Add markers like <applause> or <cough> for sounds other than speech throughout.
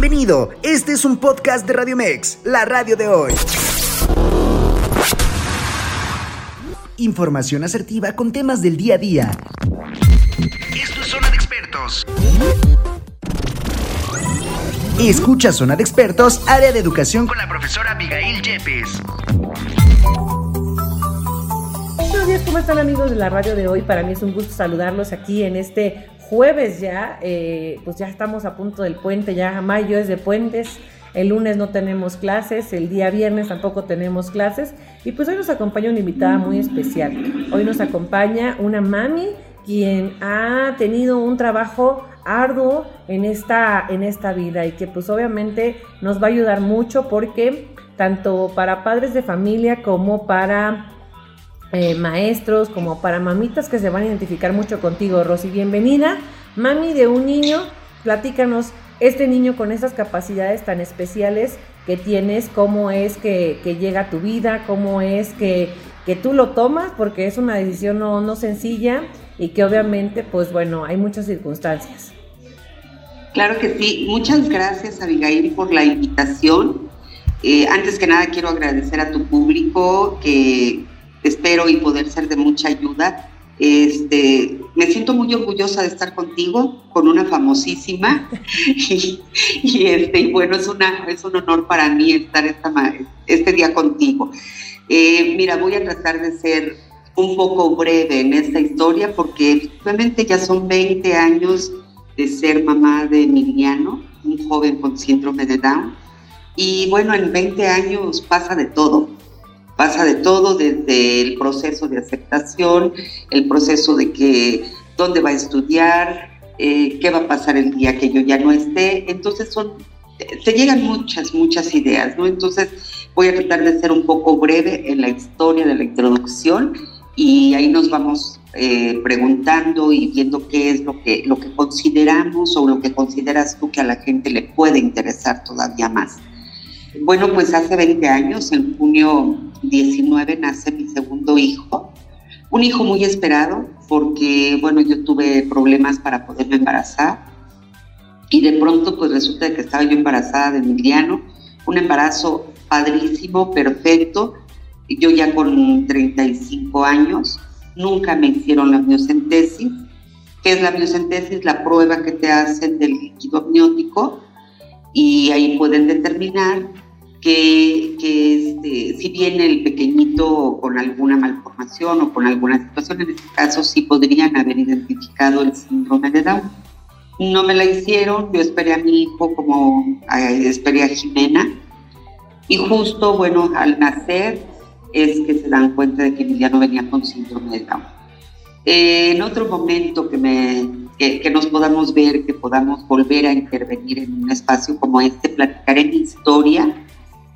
Bienvenido, este es un podcast de Radio Mex, la radio de hoy. Información asertiva con temas del día a día. Esto es Zona de Expertos. Escucha Zona de Expertos, área de educación con la profesora Abigail Yepes. Buenos días, ¿cómo están amigos de la radio de hoy? Para mí es un gusto saludarlos aquí en este jueves ya, eh, pues ya estamos a punto del puente, ya mayo es de puentes, el lunes no tenemos clases, el día viernes tampoco tenemos clases y pues hoy nos acompaña una invitada muy especial. Hoy nos acompaña una mami quien ha tenido un trabajo arduo en esta, en esta vida y que pues obviamente nos va a ayudar mucho porque tanto para padres de familia como para eh, maestros, como para mamitas que se van a identificar mucho contigo, Rosy. Bienvenida, mami de un niño, platícanos, este niño con esas capacidades tan especiales que tienes, cómo es que, llega a tu vida, cómo es que, que, tú lo tomas, porque es una decisión no, no sencilla y que obviamente, pues bueno, hay muchas circunstancias. Claro que sí, muchas gracias Abigail por la invitación. Eh, antes que nada quiero agradecer a tu público que espero y poder ser de mucha ayuda. Este, me siento muy orgullosa de estar contigo, con una famosísima, <laughs> y, este, bueno, es, una, es un honor para mí estar esta, este día contigo. Eh, mira, voy a tratar de ser un poco breve en esta historia porque efectivamente ya son 20 años de ser mamá de Emiliano, un joven con síndrome de Down. Y bueno, en 20 años pasa de todo pasa de todo desde el proceso de aceptación, el proceso de que dónde va a estudiar, eh, qué va a pasar el día que yo ya no esté. Entonces son, te llegan muchas, muchas ideas, ¿no? Entonces voy a tratar de ser un poco breve en la historia de la introducción y ahí nos vamos eh, preguntando y viendo qué es lo que, lo que consideramos o lo que consideras tú que a la gente le puede interesar todavía más. Bueno, pues hace 20 años, en junio 19, nace mi segundo hijo. Un hijo muy esperado porque, bueno, yo tuve problemas para poderme embarazar. Y de pronto, pues resulta que estaba yo embarazada de Emiliano. Un embarazo padrísimo, perfecto. Yo ya con 35 años, nunca me hicieron la miocentesis. ¿Qué es la miocentesis? La prueba que te hacen del líquido amniótico y ahí pueden determinar que, este, si viene el pequeñito con alguna malformación o con alguna situación, en este caso sí podrían haber identificado el síndrome de Down. No me la hicieron, yo esperé a mi hijo como esperé a Jimena y justo, bueno, al nacer es que se dan cuenta de que Emiliano venía con síndrome de Down. en otro momento que me que, nos podamos ver, que podamos volver a intervenir en un espacio como este, platicar en historia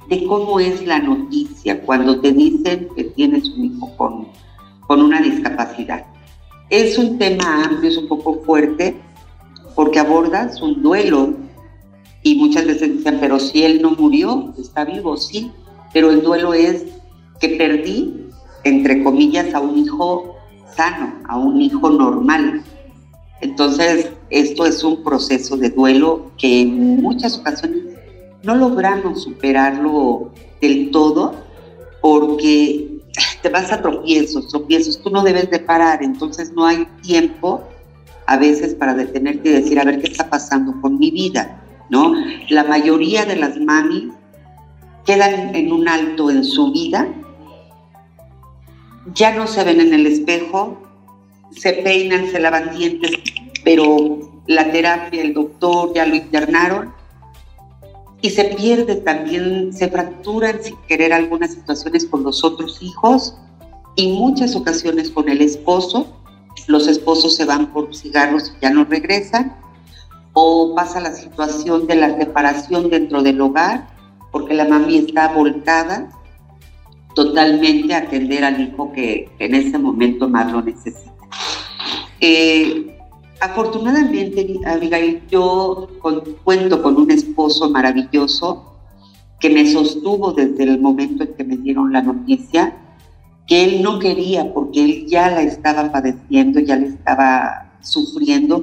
de cómo es la noticia cuando te dicen que tienes un hijo con, con una discapacidad. Es un tema amplio, es un poco fuerte, porque abordas un duelo y muchas veces dicen, pero si él no murió, está vivo, sí, pero el duelo es que perdí, entre comillas, a un hijo sano, a un hijo normal. Entonces, esto es un proceso de duelo que en muchas ocasiones no logramos superarlo del todo porque te vas a tropiezos, tropiezos, tú no debes de parar, entonces no hay tiempo a veces para detenerte y decir, a ver qué está pasando con mi vida, ¿no? La mayoría de las mamis quedan en un alto en su vida, ya no se ven en el espejo, se peinan, se lavan dientes, pero la terapia, el doctor ya lo internaron y se pierde también, se fracturan sin querer algunas situaciones con los otros hijos y muchas ocasiones con el esposo. Los esposos se van por cigarros y ya no regresan. O pasa la situación de la separación dentro del hogar, porque la mami está volcada totalmente a atender al hijo que, en ese momento más lo necesita. Eh, afortunadamente, Abigail, yo cuento con un esposo maravilloso que me sostuvo desde el momento en que me dieron la noticia, que él no quería porque él ya la estaba padeciendo, ya la estaba sufriendo,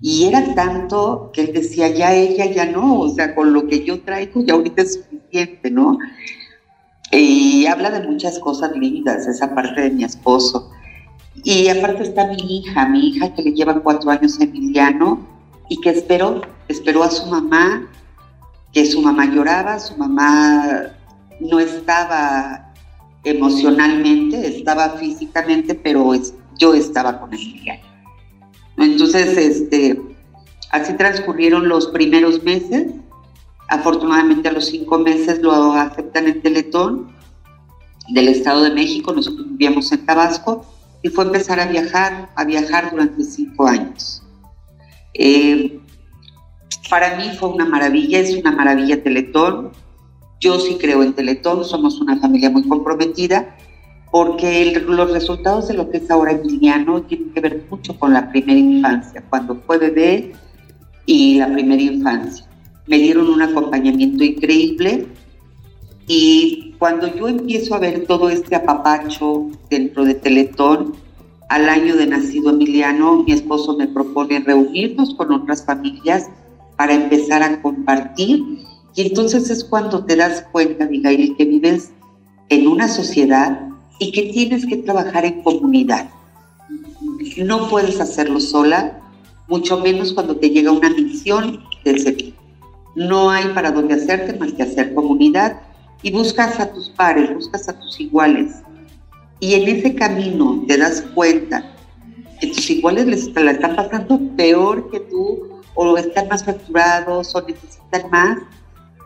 Y era tanto que él decía, ya ella, ya no, o sea, con lo que yo traigo ya ahorita es suficiente, ¿no? Y habla de muchas cosas lindas, esa parte de mi esposo. Y aparte está mi hija, mi hija que le lleva cuatro años Emiliano y que esperó, esperó a su mamá, que su mamá lloraba, su mamá no estaba emocionalmente, estaba físicamente, pero yo estaba con Emiliano. Entonces, este, así transcurrieron los primeros meses. Afortunadamente a los cinco meses lo aceptan en Teletón del Estado de México, nosotros vivíamos en Tabasco, y fue empezar a viajar, a viajar durante cinco años. Eh, para mí fue una maravilla, es una maravilla Teletón. Yo sí creo en Teletón, somos una familia muy comprometida porque los resultados de lo que es ahora Emiliano tienen que ver mucho con la primera infancia, cuando fue bebé y la primera infancia. Me dieron un acompañamiento increíble y cuando yo empiezo a ver todo este apapacho dentro de Teletón, al año de nacido Emiliano, mi esposo me propone reunirnos con otras familias para empezar a compartir. Y entonces es cuando te das cuenta, Miguel, que vives en una sociedad y que tienes que trabajar en comunidad. No puedes hacerlo sola, mucho menos cuando te llega una misión de ese No hay para dónde hacerte más que hacer comunidad y buscas a tus pares, buscas a tus iguales. Y en ese camino te das cuenta que tus iguales les la están pasando peor que tú, o están más facturados, o necesitan más,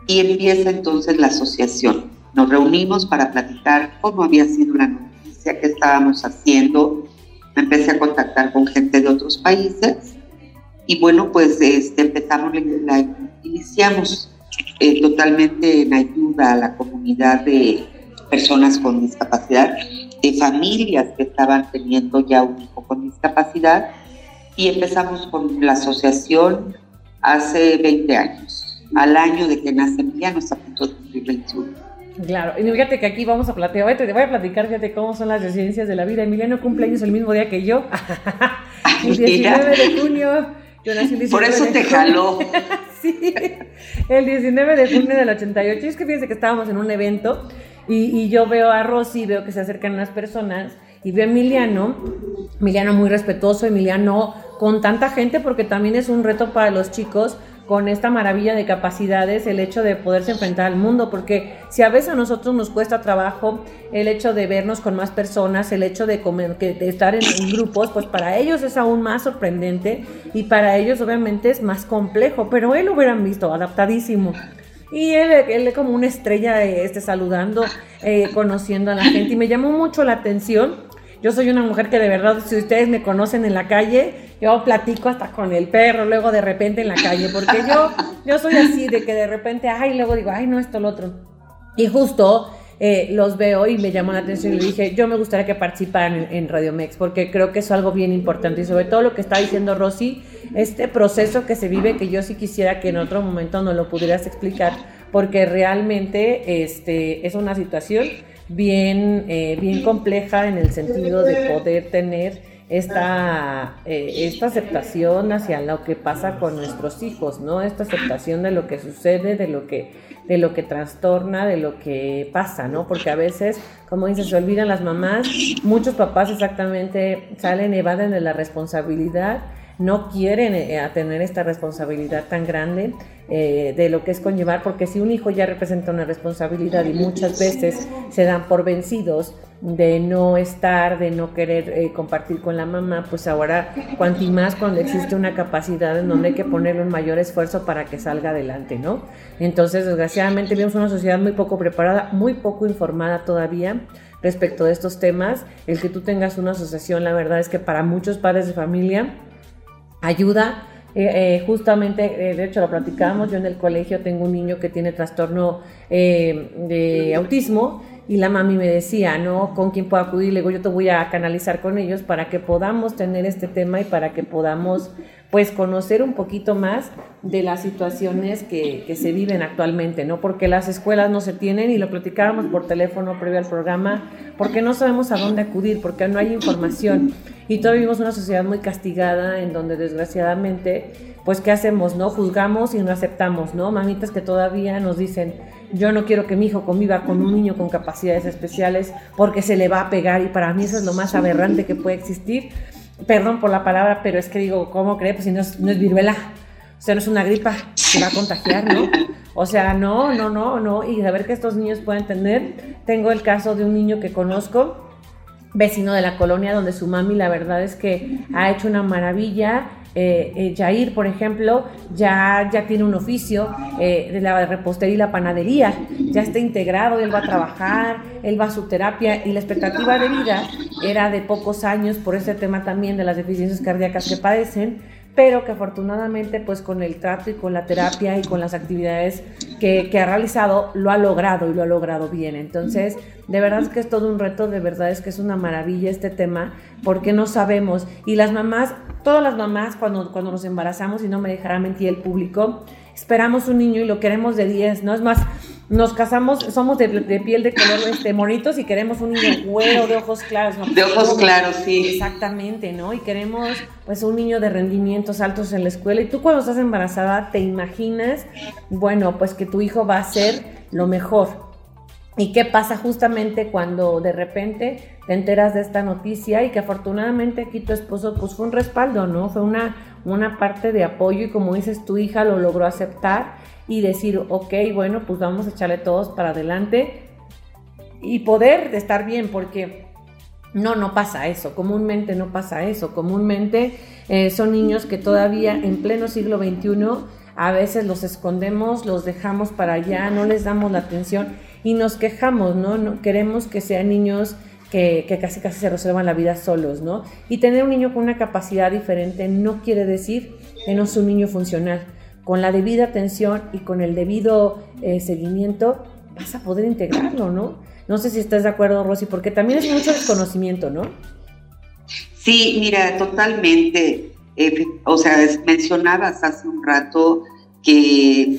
y empieza entonces la asociación nos reunimos para platicar cómo había sido la noticia, qué estábamos haciendo. Me empecé a contactar con gente de otros países y bueno, pues este, empezamos, la, iniciamos eh, totalmente en ayuda a la comunidad de personas con discapacidad, de familias que estaban teniendo ya un hijo con discapacidad y empezamos con la asociación hace 20 años, al año de que nace Emiliano, hasta punto de 2021. Claro, y fíjate que aquí vamos a platicar, te voy a platicar, fíjate cómo son las residencias de la vida. Emiliano cumple años el mismo día que yo, <laughs> el 19 de junio. Yo nací el 19 Por eso te jaló. <laughs> sí, el 19 de junio del 88. Y es que fíjense que estábamos en un evento y, y yo veo a Rosy, veo que se acercan unas personas y veo a Emiliano, Emiliano muy respetuoso, Emiliano con tanta gente, porque también es un reto para los chicos con esta maravilla de capacidades el hecho de poderse enfrentar al mundo, porque si a veces a nosotros nos cuesta trabajo el hecho de vernos con más personas, el hecho de, comer, de estar en, grupos, pues para ellos es aún más sorprendente y para ellos obviamente es más complejo, pero él lo hubieran visto adaptadísimo. Y él, él como una estrella este, saludando, eh, conociendo a la gente y me llamó mucho la atención yo soy una mujer que de verdad, si ustedes me conocen en la calle, yo platico hasta con el perro, luego de repente en la calle, porque yo, <laughs> yo soy así, de que de repente, ay, luego digo, ay, no, esto, lo otro. Y justo eh, los veo y me llamó la atención y le dije, yo me gustaría que participaran en, en, Radio Mex, porque creo que es algo bien importante y sobre todo lo que está diciendo Rosy, este proceso que se vive, que yo sí quisiera que en otro momento nos lo pudieras explicar, porque realmente este, es una situación bien, eh, bien compleja en el sentido de poder tener esta, eh, esta aceptación hacia lo que pasa con nuestros hijos, ¿no? Esta aceptación de lo que sucede, de lo que, de lo que trastorna, de lo que pasa, ¿no? Porque a veces, como dices, se olvidan las mamás, muchos papás exactamente salen, evaden de la responsabilidad no quieren eh, tener esta responsabilidad tan grande eh, de lo que es conllevar, porque si un hijo ya representa una responsabilidad y muchas veces se dan por vencidos de no estar, de no querer eh, compartir con la mamá, pues ahora cuanto más cuando existe una capacidad en donde hay que ponerle un mayor esfuerzo para que salga adelante, ¿no? Entonces, desgraciadamente, vemos una sociedad muy poco preparada, muy poco informada todavía respecto de estos temas. El que tú tengas una asociación, la verdad es que para muchos padres de familia, ayuda. Eh, eh, justamente, eh, de hecho lo platicábamos, yo en el colegio tengo un niño que tiene trastorno de autismo y la mami me decía, ¿no? ¿Con quién puedo acudir? Le digo, yo te voy a canalizar con ellos para que podamos tener este tema y para que podamos pues conocer un poquito más de las situaciones que, que, se viven actualmente, ¿no? Porque las escuelas no se tienen y lo platicábamos por teléfono previo al programa, porque no sabemos a dónde acudir, porque no hay información. Y todavía vivimos una sociedad muy castigada en donde desgraciadamente, pues ¿qué hacemos, no? Juzgamos y no aceptamos, ¿no? Mamitas que todavía nos dicen, yo no quiero que mi hijo conviva con un niño con capacidades especiales porque se le va a pegar y para mí eso es lo más aberrante que puede existir perdón por la palabra, pero es que digo, ¿cómo cree? Pues si no es, no es viruela, o sea, no es una gripa, se va a contagiar, ¿no? O sea, no, no, no, no, y saber que estos niños pueden tener. Tengo el caso de un niño que conozco, vecino de la colonia, donde su mami, la verdad es que ha hecho una maravilla. Eh, eh, Jair, por ejemplo, ya, ya tiene un oficio eh, de la repostería y la panadería, ya está integrado, él va a trabajar, él va a su terapia y la expectativa de vida era de pocos años por ese tema también de las deficiencias cardíacas que padecen pero que afortunadamente pues con el trato y con la terapia y con las actividades que, ha realizado lo ha logrado y lo ha logrado bien. Entonces, de verdad es que es todo un reto, de verdad es que es una maravilla este tema, porque no sabemos. Y las mamás, todas las mamás cuando, cuando nos embarazamos, y no me dejará mentir el público, esperamos un niño y lo queremos de 10, ¿no? Es más, nos casamos, somos de, piel de color este, monitos y queremos un niño güero de ojos claros. ¿no? De ojos claros, sí. Exactamente, ¿no? Y queremos pues un niño de rendimientos altos en la escuela. Y tú cuando estás embarazada te imaginas, bueno, pues que tu hijo va a ser lo mejor. ¿Y qué pasa justamente cuando de repente te enteras de esta noticia y que afortunadamente aquí tu esposo pues fue un respaldo, ¿no? Fue una, una parte de apoyo y como dices, tu hija lo logró aceptar y decir, ok, bueno, pues vamos a echarle todos para adelante y poder estar bien, porque no, no pasa eso, comúnmente no pasa eso, comúnmente eh, son niños que todavía en pleno siglo XXI a veces los escondemos, los dejamos para allá, no les damos la atención y nos quejamos, ¿no? no queremos que sean niños que, casi casi se resuelvan la vida solos, ¿no? Y tener un niño con una capacidad diferente no quiere decir que no es un niño funcional con la debida atención y con el debido eh, seguimiento, vas a poder integrarlo, ¿no? No sé si estás de acuerdo, Rosy, porque también es mucho desconocimiento, ¿no? Sí, mira, totalmente. o sea, mencionabas hace un rato que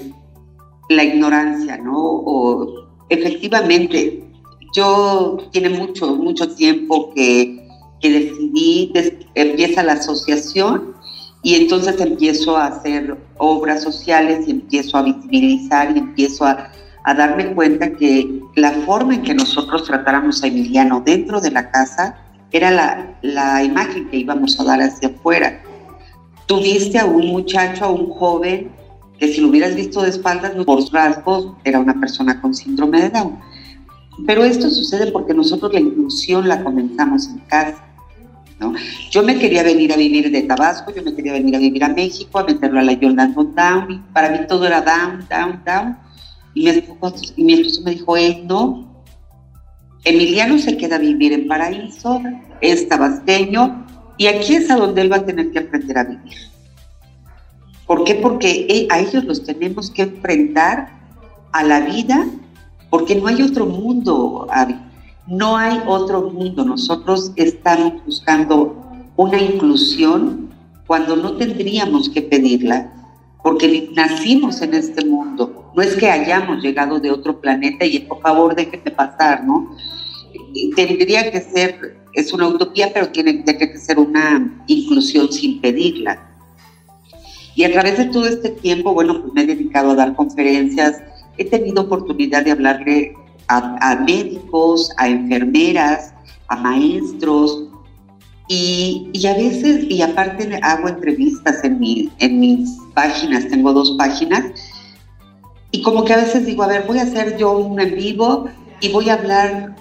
la ignorancia, ¿no? O efectivamente, yo tiene mucho, mucho tiempo que, que decidí, empieza la asociación y entonces empiezo a hacer obras sociales y empiezo a visibilizar y empiezo a, darme cuenta que la forma en que nosotros tratáramos a Emiliano dentro de la casa era la, la imagen que íbamos a dar hacia afuera. Tuviste a un muchacho, a un joven, que si lo hubieras visto de espaldas, por rasgos, era una persona con síndrome de Down. Pero esto sucede porque nosotros la inclusión la comenzamos en casa. Yo me quería venir a vivir de Tabasco, yo me quería venir a vivir a México, a meterlo a la Jordan Down, para mí todo era down, down, down. Y mi esposo, me dijo, eh, no, Emiliano se queda a vivir en Paraíso, es tabasqueño, y aquí es a donde él va a tener que aprender a vivir. ¿Por qué? Porque eh, a ellos los tenemos que enfrentar a la vida, porque no hay otro mundo, Abby no hay otro mundo. Nosotros estamos buscando una inclusión cuando no tendríamos que pedirla, porque nacimos en este mundo. No es que hayamos llegado de otro planeta y por favor déjenme pasar, ¿no? Tendría que ser, es una utopía, pero tiene que ser una inclusión sin pedirla. Y a través de todo este tiempo, bueno, pues me he dedicado a dar conferencias, he tenido oportunidad de hablarle a, médicos, a enfermeras, a maestros, y, a veces, y aparte hago entrevistas en, en mis páginas, tengo dos páginas, y como que a veces digo, a ver, voy a hacer yo un en vivo y voy a hablar,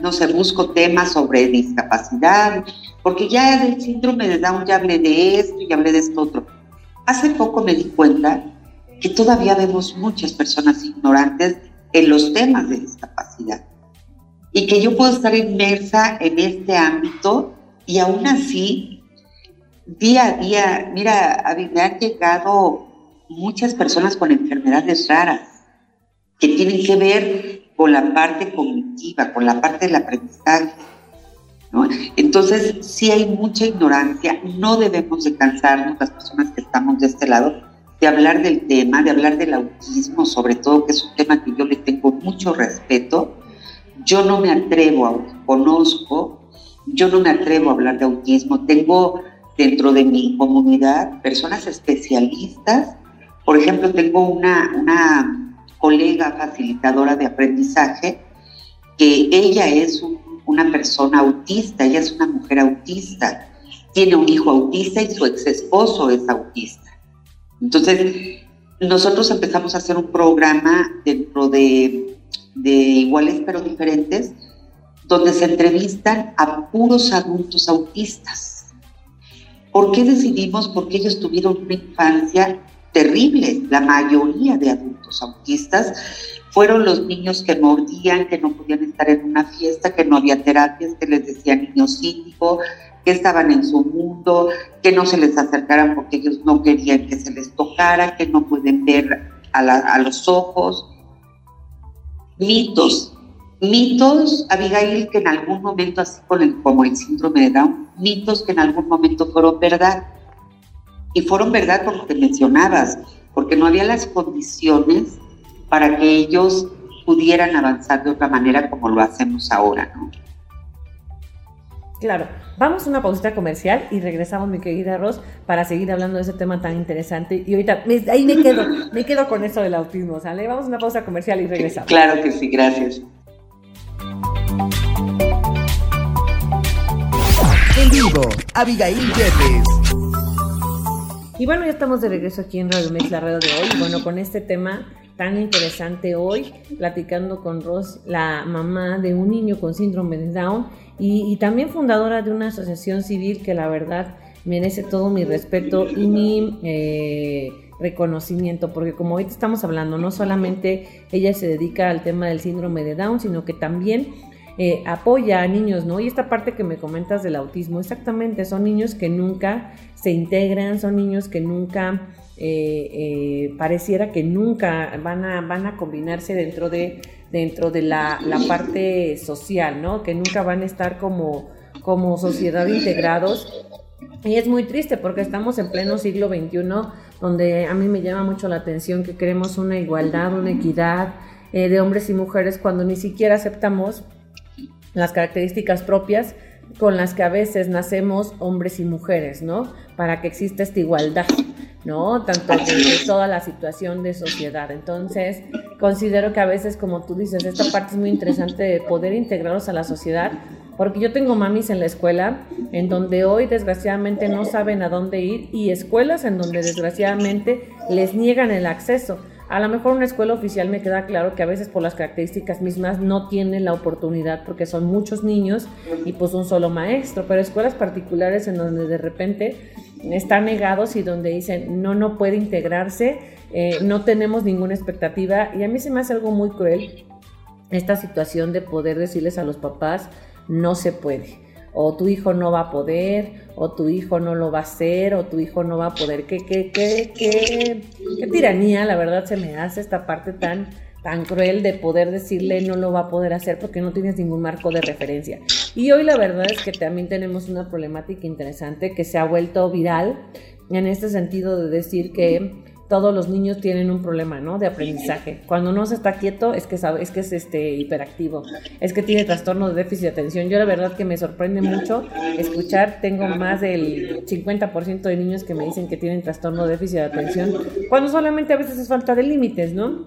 no sé, busco temas sobre discapacidad, porque ya del síndrome de Down ya hablé de esto y hablé de esto otro. Hace poco me di cuenta que todavía vemos muchas personas ignorantes en los temas de discapacidad. Y que yo puedo estar inmersa en este ámbito y aún así, día a día, mira, a mí me han llegado muchas personas con enfermedades raras que tienen que ver con la parte cognitiva, con la parte del aprendizaje. Entonces, sí hay mucha ignorancia, no debemos de cansarnos las personas que estamos de este lado de hablar del tema, de hablar del autismo, sobre todo, que es un tema que yo le tengo mucho respeto. Yo no me atrevo, a, conozco, yo no me atrevo a hablar de autismo. Tengo dentro de mi comunidad personas especialistas. Por ejemplo, tengo una, una colega facilitadora de aprendizaje que ella es una persona autista, ella es una mujer autista, tiene un hijo autista y su ex esposo es autista. Entonces, nosotros empezamos a hacer un programa dentro de, de iguales pero diferentes, donde se entrevistan a puros adultos autistas. ¿Por qué decidimos? Porque ellos tuvieron una infancia terrible. La mayoría de adultos autistas fueron los niños que mordían, que no podían estar en una fiesta, que no había terapias, que les decían niño cínico, que estaban en su mundo, que no se les acercaran porque ellos no querían que se les tocara, que no pueden ver a, los ojos. Mitos, mitos, Abigail, que en algún momento, así como el síndrome de Down, mitos que en algún momento fueron verdad. Y fueron verdad por lo mencionabas, porque no había las condiciones para que ellos pudieran avanzar de otra manera como lo hacemos ahora, ¿no? Claro, vamos a una pausita comercial y regresamos, mi querida Ros, para seguir hablando de ese tema tan interesante. Y ahorita, ahí me quedo, me quedo con eso del autismo, ¿sale? Vamos a una pausa comercial y regresamos. Claro que sí, gracias. En vivo, Abigail Yepes. Y bueno, ya estamos de regreso aquí en Radio Mex, la radio de hoy. Bueno, con este tema tan interesante hoy, platicando con Ros, la mamá de un niño con síndrome de Down y, también fundadora de una asociación civil que la verdad merece todo mi respeto y mi eh, reconocimiento, porque como hoy estamos hablando, no solamente ella se dedica al tema del síndrome de Down, sino que también eh, apoya a niños, ¿no? Y esta parte que me comentas del autismo, exactamente, son niños que nunca se integran, son niños que nunca, eh, pareciera que nunca van a, van a combinarse dentro de dentro de la, parte social, ¿no? Que nunca van a estar como, como sociedad integrados. Y es muy triste porque estamos en pleno siglo XXI, donde a mí me llama mucho la atención que queremos una igualdad, una equidad eh, de hombres y mujeres cuando ni siquiera aceptamos las características propias con las que a veces nacemos hombres y mujeres, ¿no? Para que exista esta igualdad, ¿no? Tanto de toda la situación de sociedad. Entonces, considero que a veces, como tú dices, esta parte es muy interesante de poder integrarlos a la sociedad, porque yo tengo mamis en la escuela en donde hoy desgraciadamente no saben a dónde ir y escuelas en donde desgraciadamente les niegan el acceso. A lo mejor una escuela oficial me queda claro que a veces por las características mismas no tienen la oportunidad porque son muchos niños y pues un solo maestro, pero escuelas particulares en donde de repente están negados y donde dicen no, no puede integrarse, eh, no tenemos ninguna expectativa y a mí se me hace algo muy cruel esta situación de poder decirles a los papás no se puede o tu hijo no va a poder, o tu hijo no lo va a hacer, o tu hijo no va a poder. ¿Qué, qué, qué, qué, qué tiranía, la verdad, se me hace esta parte tan, tan cruel de poder decirle no lo va a poder hacer porque no tienes ningún marco de referencia. Y hoy la verdad es que también tenemos una problemática interesante que se ha vuelto viral en este sentido de decir que todos los niños tienen un problema, ¿no? De aprendizaje. Cuando no se está quieto es que sabe, es que es este hiperactivo, es que tiene trastorno de déficit de atención. Yo la verdad que me sorprende mucho escuchar, tengo más del 50% de niños que me dicen que tienen trastorno de déficit de atención, cuando solamente a veces es falta de límites, ¿no?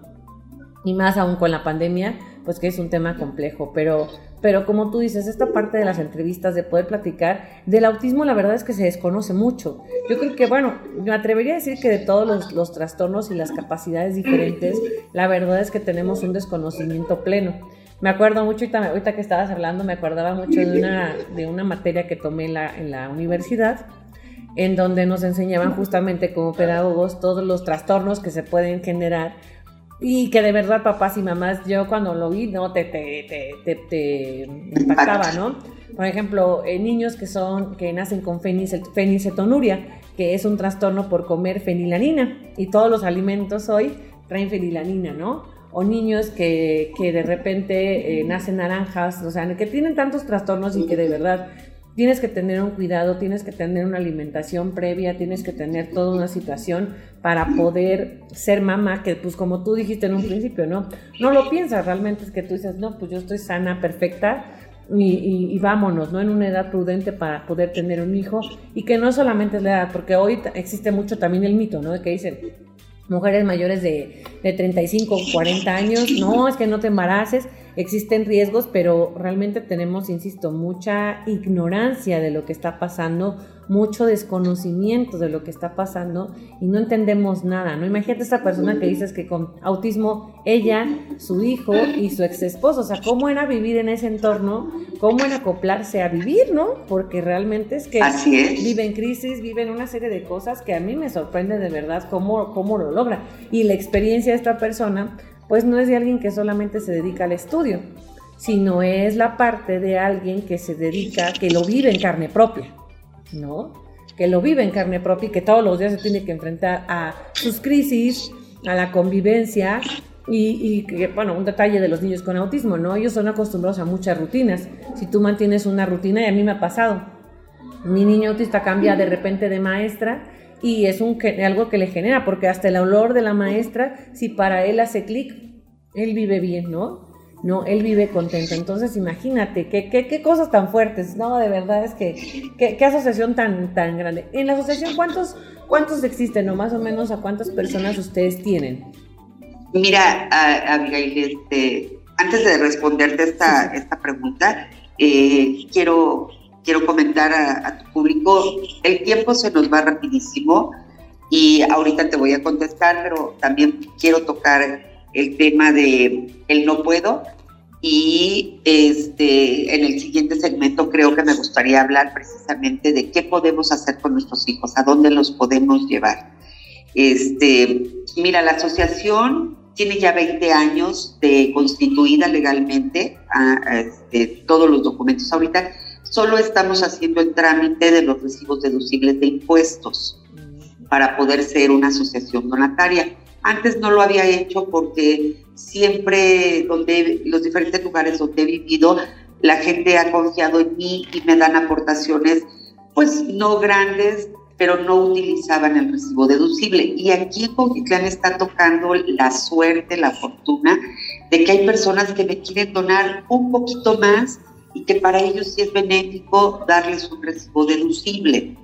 Y más aún con la pandemia, pues que es un tema complejo, pero pero como tú dices, esta parte de las entrevistas, de poder platicar, del autismo la verdad es que se desconoce mucho. Yo creo que, bueno, me atrevería a decir que de todos los, trastornos y las capacidades diferentes, la verdad es que tenemos un desconocimiento pleno. Me acuerdo mucho, ahorita, que estabas hablando, me acordaba mucho de una, de una materia que tomé la, en la universidad, en donde nos enseñaban justamente como pedagogos todos los trastornos que se pueden generar y que de verdad, papás y mamás, yo cuando lo vi, no, te, te, te, te, impactaba, ¿no? Por ejemplo, eh, niños que son, que nacen con fenilcetonuria, que es un trastorno por comer fenilanina, y todos los alimentos hoy traen fenilanina, ¿no? o niños que, que de repente eh, nacen naranjas, o sea, que tienen tantos trastornos y que de verdad tienes que tener un cuidado, tienes que tener una alimentación previa, tienes que tener toda una situación para poder ser mamá, que pues como tú dijiste en un principio, ¿no? No lo piensas, realmente es que tú dices, no, pues yo estoy sana, perfecta, y, y, vámonos, ¿no? En una edad prudente para poder tener un hijo y que no solamente es la edad, porque hoy existe mucho también el mito, ¿no? De que dicen, mujeres mayores de, de 35 o 40 años, no, es que no te embaraces, existen riesgos, pero realmente tenemos, insisto, mucha ignorancia de lo que está pasando, mucho desconocimiento de lo que está pasando y no entendemos nada, ¿no? Imagínate esta persona que dices que con autismo, ella, su hijo y su ex esposo, o sea, ¿cómo era vivir en ese entorno? ¿Cómo era acoplarse a vivir, ¿no? Porque realmente es que vive en crisis, vive en una serie de cosas que a mí me sorprende de verdad cómo, cómo lo logra. Y la experiencia de esta persona pues no es de alguien que solamente se dedica al estudio, sino es la parte de alguien que se dedica, que lo vive en carne propia, ¿no? Que lo vive en carne propia y que todos los días se tiene que enfrentar a sus crisis, a la convivencia y, que, bueno, un detalle de los niños con autismo, ¿no? Ellos son acostumbrados a muchas rutinas. Si tú mantienes una rutina, y a mí me ha pasado, mi niño autista cambia de repente de maestra y es un, algo que le genera, porque hasta el olor de la maestra, si para él hace clic, él vive bien, ¿no? No, él vive contento. Entonces, imagínate, qué, qué, qué cosas tan fuertes, ¿no? De verdad es que, qué, qué asociación tan, tan grande. En la asociación, ¿cuántos, ¿cuántos existen o más o menos a cuántas personas ustedes tienen? Mira, Abigail, este, antes de responderte esta, esta pregunta, eh, quiero quiero comentar a, tu público, el tiempo se nos va rapidísimo y ahorita te voy a contestar, pero también quiero tocar el tema de el no puedo y este en el siguiente segmento creo que me gustaría hablar precisamente de qué podemos hacer con nuestros hijos, a dónde los podemos llevar. Este, mira, la asociación tiene ya 20 años de constituida legalmente, a, este, todos los documentos ahorita solo estamos haciendo el trámite de los recibos deducibles de impuestos para poder ser una asociación donataria. Antes no lo había hecho porque siempre donde los diferentes lugares donde he vivido, la gente ha confiado en mí y me dan aportaciones, pues no grandes, pero no utilizaban el recibo deducible. Y aquí en Coquitlán está tocando la suerte, la fortuna de que hay personas que me quieren donar un poquito más y que para ellos sí es benéfico darles un recibo deducible.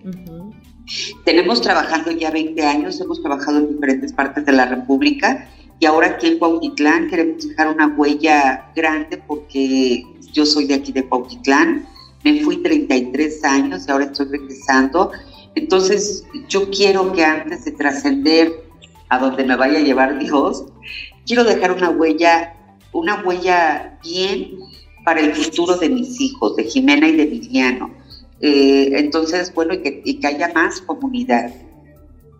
Tenemos trabajando ya 20 años, hemos trabajado en diferentes partes de la República y ahora aquí en Cuautitlán queremos dejar una huella grande porque yo soy de aquí de Cuautitlán, me fui 33 años y ahora estoy regresando. Entonces yo quiero que antes de trascender a donde me vaya a llevar Dios, quiero dejar una huella, una huella bien para el futuro de mis hijos, de Jimena y de Emiliano. Eh, entonces, bueno, y que, haya más comunidad.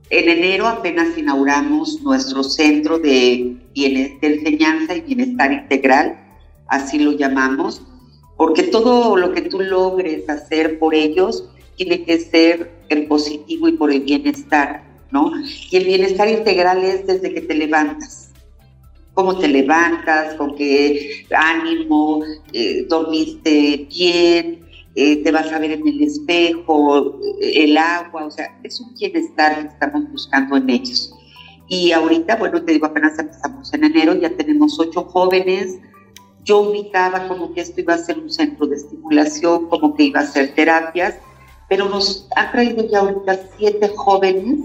En enero apenas inauguramos nuestro centro de, de enseñanza y bienestar integral, así lo llamamos, porque todo lo que tú logres hacer por ellos tiene que ser en positivo y por el bienestar, ¿no? Y el bienestar integral es desde que te levantas cómo te levantas, con qué ánimo, eh, dormiste bien, eh, te vas a ver en el espejo, eh, el agua, o sea, es un bienestar que estamos buscando en ellos. Y ahorita, bueno, te digo, apenas empezamos en enero, ya tenemos ocho jóvenes. Yo ubicaba como que esto iba a ser un centro de estimulación, como que iba a ser terapias, pero nos han traído ya ahorita siete jóvenes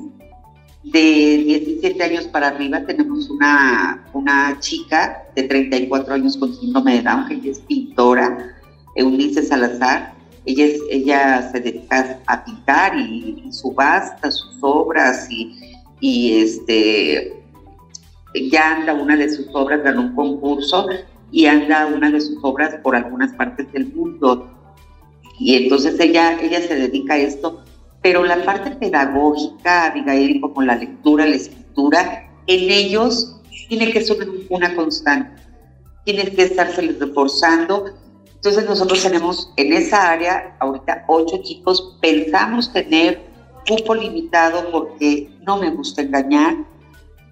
de 17 años para arriba tenemos una, una chica de 34 años con síndrome de Down, que es pintora, Eunice Salazar. Ella, ella se dedica a pintar y, subasta sus obras y, y, este, ya anda una de sus obras, ganó un concurso y anda una de sus obras por algunas partes del mundo. Y entonces ella, ella se dedica a esto pero la parte pedagógica, Abigail, como la lectura, la escritura, en ellos tiene que ser una constante, tiene que estarse reforzando. Entonces nosotros tenemos en esa área ahorita ocho chicos, pensamos tener cupo limitado porque no me gusta engañar,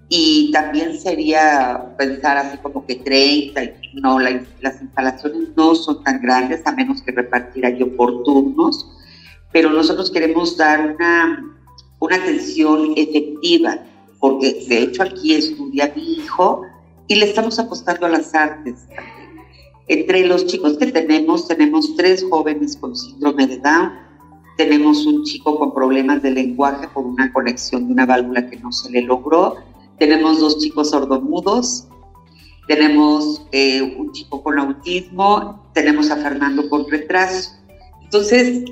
y también sería pensar así como que 30, no, las instalaciones no son tan grandes a menos que repartir ahí por turnos, pero nosotros queremos dar una, una atención efectiva, porque de hecho aquí estudia mi hijo y le estamos apostando a las artes. Entre los chicos que tenemos, tenemos tres jóvenes con síndrome de Down, tenemos un chico con problemas de lenguaje por una conexión de una válvula que no se le logró, tenemos dos chicos sordomudos, tenemos eh, un chico con autismo, tenemos a Fernando con retraso. Entonces,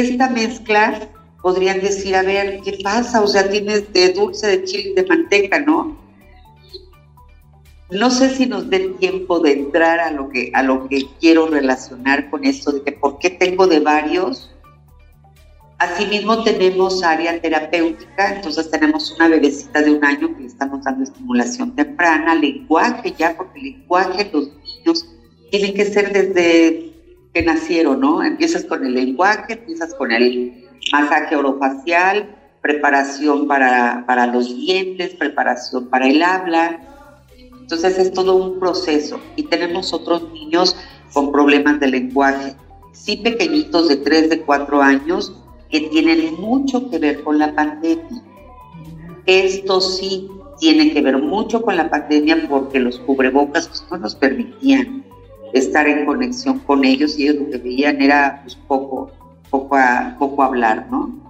esta mezcla podrían decir, a ver, ¿qué pasa? O sea, tienes de dulce, de chile, de manteca, ¿no? No sé si nos dé tiempo de entrar a lo que, a lo que quiero relacionar con esto de que por qué tengo de varios Asimismo tenemos área terapéutica, entonces tenemos una bebecita de un año que le estamos dando estimulación temprana, lenguaje ya, porque lenguaje los niños tienen que ser desde nacieron, ¿no? Empiezas con el lenguaje, empiezas con el masaje orofacial, preparación para, para los dientes, preparación para el habla. Entonces es todo un proceso y tenemos otros niños con problemas de lenguaje, sí pequeñitos de 3, de 4 años, que tienen mucho que ver con la pandemia. Esto sí tiene que ver mucho con la pandemia porque los cubrebocas pues, no nos permitían estar en conexión con ellos y ellos lo que veían era pues, poco, poco, a, poco hablar, ¿no?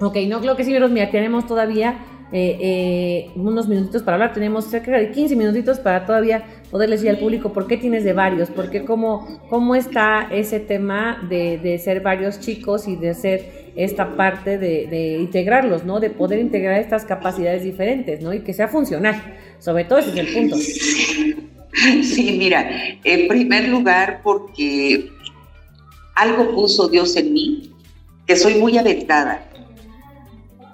Ok, no creo que sí, pero mira, tenemos todavía eh, eh, unos minutitos para hablar. Tenemos cerca de 15 minutitos para todavía poderles decir al público por qué tienes de varios, por qué cómo, cómo está ese tema de, ser varios chicos y de hacer esta parte de, integrarlos, ¿no? De poder integrar estas capacidades diferentes, ¿no? Y que sea funcional. Sobre todo ese es el punto. <laughs> Sí, mira, en primer lugar porque algo puso Dios en mí, que soy muy aventada.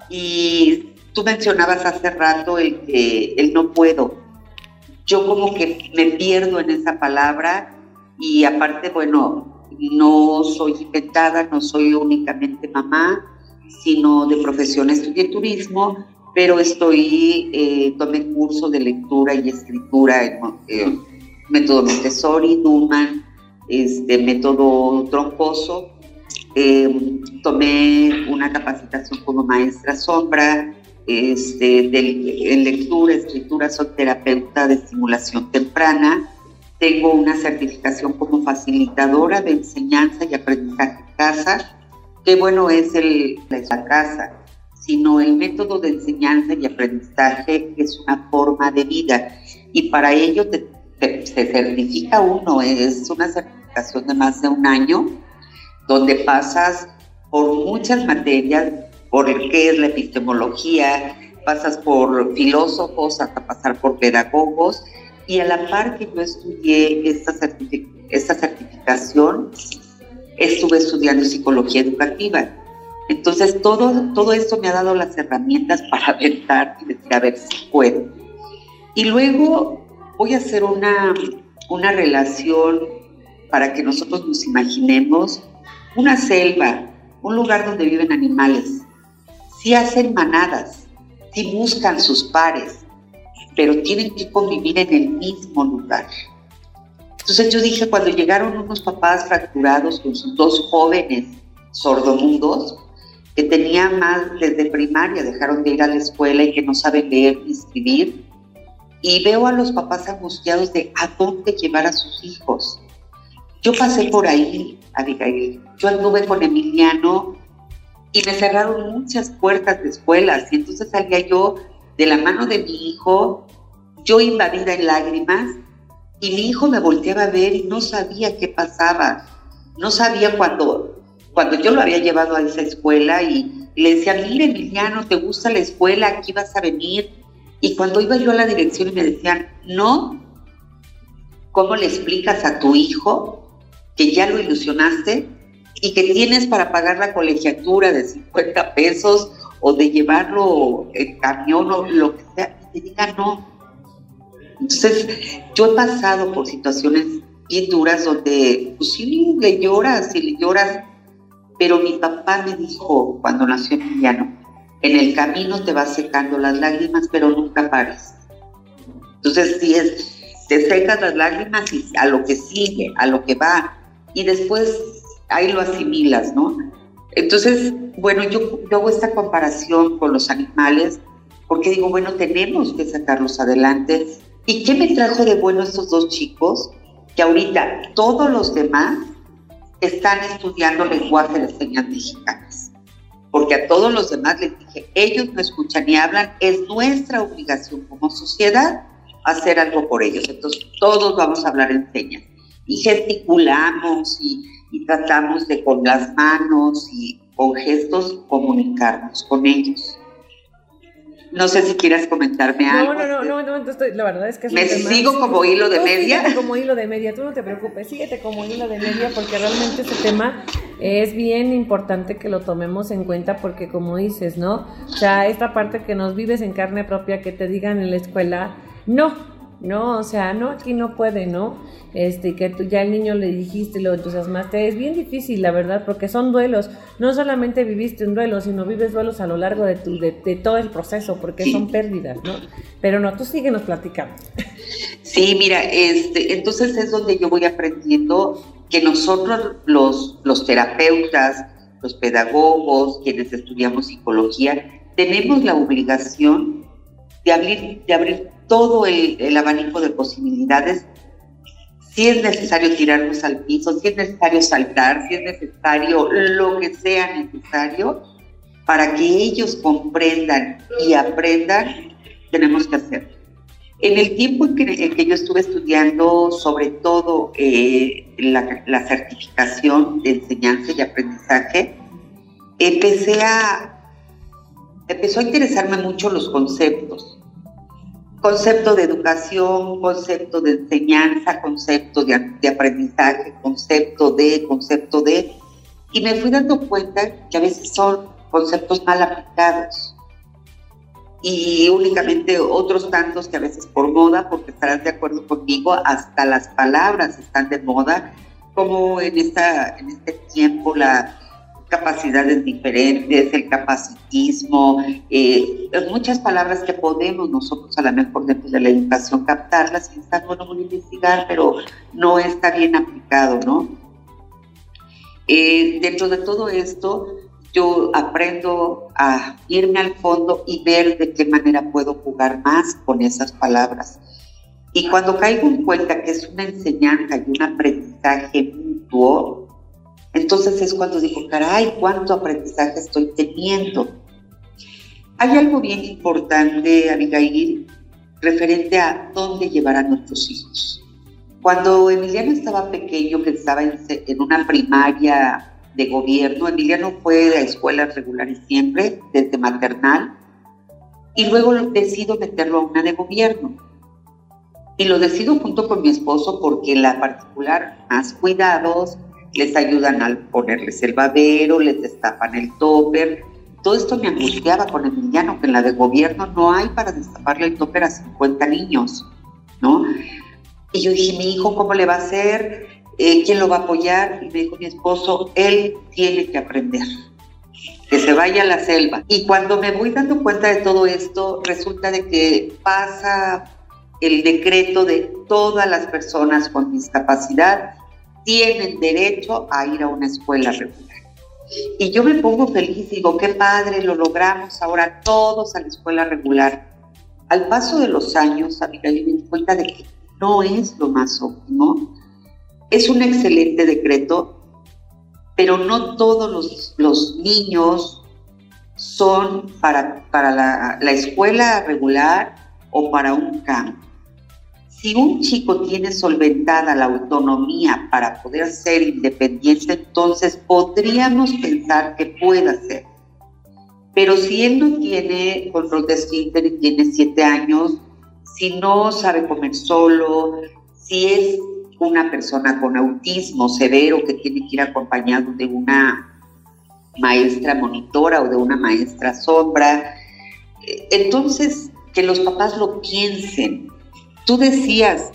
Y Tú mencionabas hace rato el que el no puedo. Yo como que me pierdo en esa palabra y aparte, bueno, no soy inventada, no soy únicamente mamá, sino de profesión estudié turismo, pero estoy, eh, tomé curso de lectura y escritura en eh, método Montessori, Duman, este, método troncoso. Eh, tomé una capacitación como maestra sombra, este, de, en lectura, escritura, soy terapeuta de estimulación temprana. Tengo una certificación como facilitadora de enseñanza y aprendizaje en casa. Qué bueno es el, la casa, sino el método de enseñanza y aprendizaje es una forma de vida. Y para ello se certifica uno, es una certificación de más de un año, donde pasas por muchas materias por qué es la epistemología, pasas por filósofos hasta pasar por pedagogos y a la par que yo estudié esta, esta certificación, estuve estudiando psicología educativa. Entonces todo, todo esto me ha dado las herramientas para pensar y decir, a ver si puedo. Y luego voy a hacer una, una relación para que nosotros nos imaginemos una selva, un lugar donde viven animales si hacen manadas, si buscan sus pares, pero tienen que convivir en el mismo lugar. Entonces yo dije, cuando llegaron unos papás fracturados con sus dos jóvenes sordomudos, que tenían más desde primaria, dejaron de ir a la escuela y que no saben leer ni escribir, y veo a los papás angustiados de a dónde llevar a sus hijos. Yo pasé por ahí, Abigail. Yo anduve con Emiliano y me cerraron muchas puertas de escuelas y entonces salía yo de la mano de mi hijo, yo invadida en lágrimas y mi hijo me volteaba a ver y no sabía qué pasaba, no sabía cuando, cuando yo lo había llevado a esa escuela y, le decía, mire Emiliano, ¿te gusta la escuela? Aquí vas a venir. Y cuando iba yo a la dirección y me decían, no, ¿cómo le explicas a tu hijo que ya lo ilusionaste? y que tienes para pagar la colegiatura de 50 pesos o de llevarlo en camión o lo que sea, y te diga no. Entonces, yo he pasado por situaciones bien duras donde, pues sí, le lloras y le lloras, pero mi papá me dijo cuando nació Emiliano, En el camino te vas secando las lágrimas, pero nunca pares. Entonces, si es, te secas las lágrimas y a lo que sigue, a lo que va, y después ahí lo asimilas, ¿no? Entonces, bueno, yo, yo hago esta comparación con los animales porque digo, bueno, tenemos que sacarlos adelante. ¿Y qué me trajo de bueno estos dos chicos? Que ahorita todos los demás están estudiando lenguaje de señas mexicanas. Porque a todos los demás les dije, ellos no escuchan ni hablan, es nuestra obligación como sociedad hacer algo por ellos. Entonces, todos vamos a hablar en señas. Y gesticulamos y, y tratamos de con las manos y con gestos comunicarnos con ellos. No sé si quieras comentarme algo. No, no, no, no, entonces la verdad es que... Es ¿Me sigo como hilo de media? Síguete <laughs> como hilo de media, tú no te preocupes, síguete como hilo de media porque realmente este tema es bien importante que lo tomemos en cuenta porque como dices, ¿no? O sea, esta parte que nos vives en carne propia, que te digan en la escuela, no, no, o sea, no, aquí no puede, ¿no? Este, que tú ya el niño le dijiste, lo entusiasmaste, es bien difícil, la verdad, porque son duelos. No solamente viviste un duelo, sino vives duelos a lo largo de, tu, de, todo el proceso, porque son pérdidas, ¿no? Pero no, tú síguenos platicando. Sí, mira, este, entonces es donde yo voy aprendiendo que nosotros, los, los terapeutas, los pedagogos, quienes estudiamos psicología, tenemos la obligación de abrir, de abrir todo el, abanico de posibilidades. Si es necesario tirarnos al piso, si es necesario saltar, si es necesario lo que sea necesario para que ellos comprendan y aprendan, tenemos que hacerlo. En el tiempo en que, yo estuve estudiando sobre todo eh, la, la, certificación de enseñanza y aprendizaje, empecé a, empezó a interesarme mucho los conceptos concepto de educación, concepto de enseñanza, concepto de, aprendizaje, concepto de, concepto de, y me fui dando cuenta que a veces son conceptos mal aplicados. Y únicamente otros tantos que a veces por moda, porque estarás de acuerdo conmigo, hasta las palabras están de moda, como en, esta, en este tiempo la capacidades diferentes, el capacitismo, eh, muchas palabras que podemos nosotros a lo mejor dentro de la educación captarlas y está bueno investigar, pero no está bien aplicado, ¿no? Eh, dentro de todo esto, yo aprendo a irme al fondo y ver de qué manera puedo jugar más con esas palabras. Y cuando caigo en cuenta que es una enseñanza y un aprendizaje mutuo, entonces es cuando digo, caray, cuánto aprendizaje estoy teniendo. Hay algo bien importante, Abigail, referente a dónde llevar a nuestros hijos. Cuando Emiliano estaba pequeño, que estaba en, una primaria de gobierno, Emiliano fue a escuelas regulares siempre, desde maternal, y luego decido meterlo a una de gobierno. Y lo decido junto con mi esposo porque la particular, más cuidados, les ayudan a ponerles el babero, les destapan el topper. Todo esto me angustiaba con Emiliano, que en la de gobierno no hay para destaparle el topper a 50 niños, ¿no? Y yo dije, mi hijo, ¿cómo le va a hacer? Eh, ¿Quién lo va a apoyar? Y me dijo mi esposo, él tiene que aprender, que se vaya a la selva. Y cuando me voy dando cuenta de todo esto, resulta de que pasa el decreto de todas las personas con discapacidad tienen derecho a ir a una escuela regular. Y yo me pongo feliz digo, qué padre, lo logramos ahora todos a la escuela regular. Al paso de los años, amiga, yo me di cuenta de que no es lo más óptimo. Es un excelente decreto, pero no todos los, los niños son para, para la, la escuela regular o para un campo. Si un chico tiene solventada la autonomía para poder ser independiente, entonces podríamos pensar que pueda ser. Pero si él no tiene control de esfínter y tiene siete años, si no sabe comer solo, si es una persona con autismo severo que tiene que ir acompañado de una maestra monitora o de una maestra sombra, eh, entonces que los papás lo piensen, Tú decías,